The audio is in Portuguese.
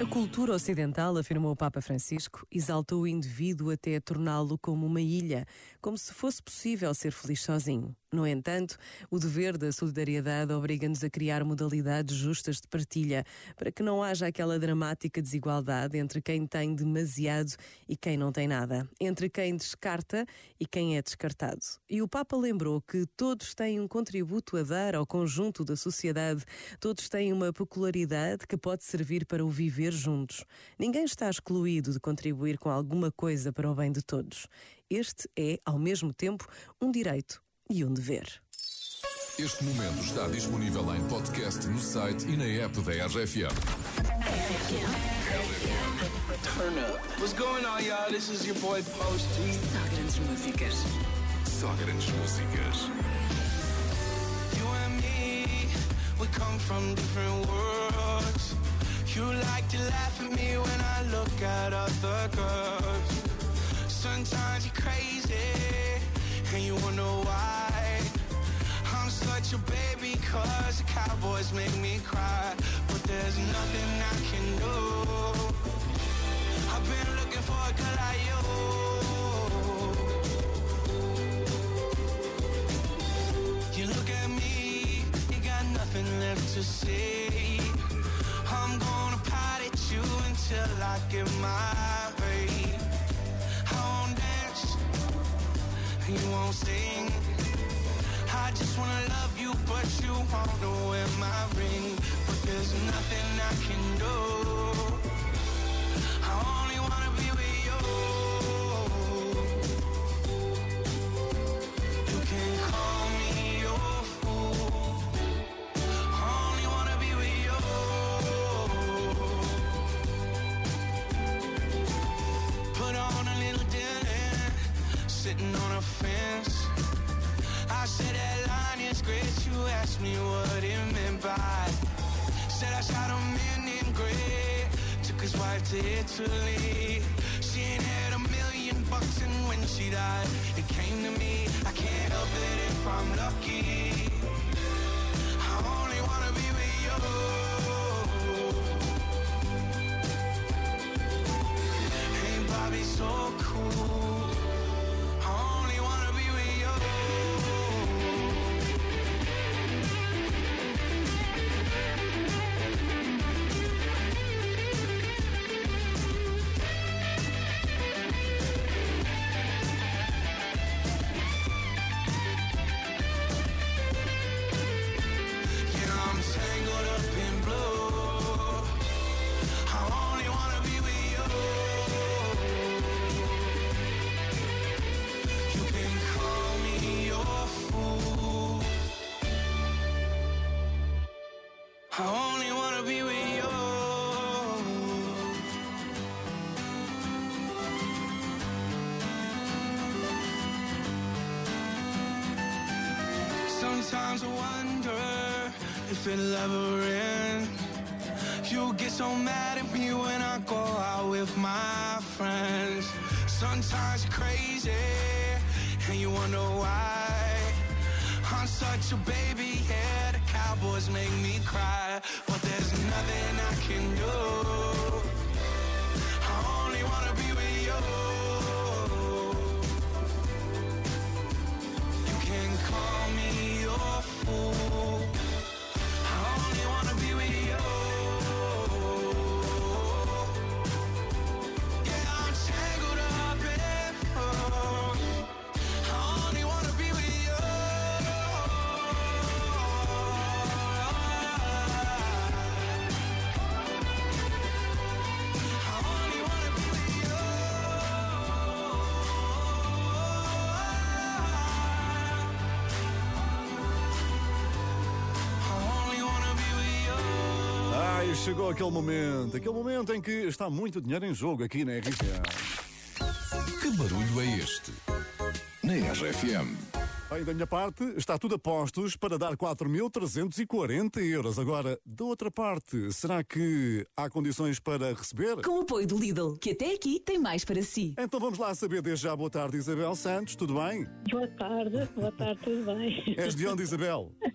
A cultura ocidental, afirmou o Papa Francisco, exaltou o indivíduo até torná-lo como uma ilha, como se fosse possível ser feliz sozinho. No entanto, o dever da solidariedade obriga-nos a criar modalidades justas de partilha, para que não haja aquela dramática desigualdade entre quem tem demasiado e quem não tem nada, entre quem descarta e quem é descartado. E o Papa lembrou que todos têm um contributo a dar ao conjunto da sociedade, todos têm uma peculiaridade que pode servir para o viver juntos. Ninguém está excluído de contribuir com alguma coisa para o bem de todos. Este é, ao mesmo tempo, um direito e um dever. Este momento está disponível em podcast no site e na app da RFM. Turn up. What's going on, y'all? This is your boy Post T. Só grandes músicas. Só grandes músicas. You and me, we come from different worlds. You like to laugh at me when I look at other girls. Sometimes you're crazy, and you wonder why. I'm such a baby, cause the cowboys make me cry. But there's nothing I can do. I've been looking for a girl like you. You look at me, you got nothing left to say. I'm gonna pot at you until I get my you won't sing. I just wanna love you, but you won't wear my ring. But there's nothing I can do. Sitting on a fence. I said that line is great. You asked me what it meant by. Said I shot a man in gray. Took his wife to Italy. She ain't had a million bucks, and when she died, it came to me. I can't help it if I'm lucky. I only wanna be with you. Sometimes I wonder if it'll ever end. You get so mad at me when I go out with my friends. Sometimes you're crazy and you wonder why. I'm such a baby, yeah. The cowboys make me cry, but there's nothing I can do. I only wanna be with you. Chegou aquele momento, aquele momento em que está muito dinheiro em jogo aqui na RFM. Que barulho é este? Na RFM. Bem, da minha parte, está tudo a postos para dar 4.340 euros. Agora, da outra parte, será que há condições para receber? Com o apoio do Lidl, que até aqui tem mais para si. Então vamos lá saber desde já. Boa tarde, Isabel Santos, tudo bem? Boa tarde, boa tarde, tudo bem? És de onde, Isabel?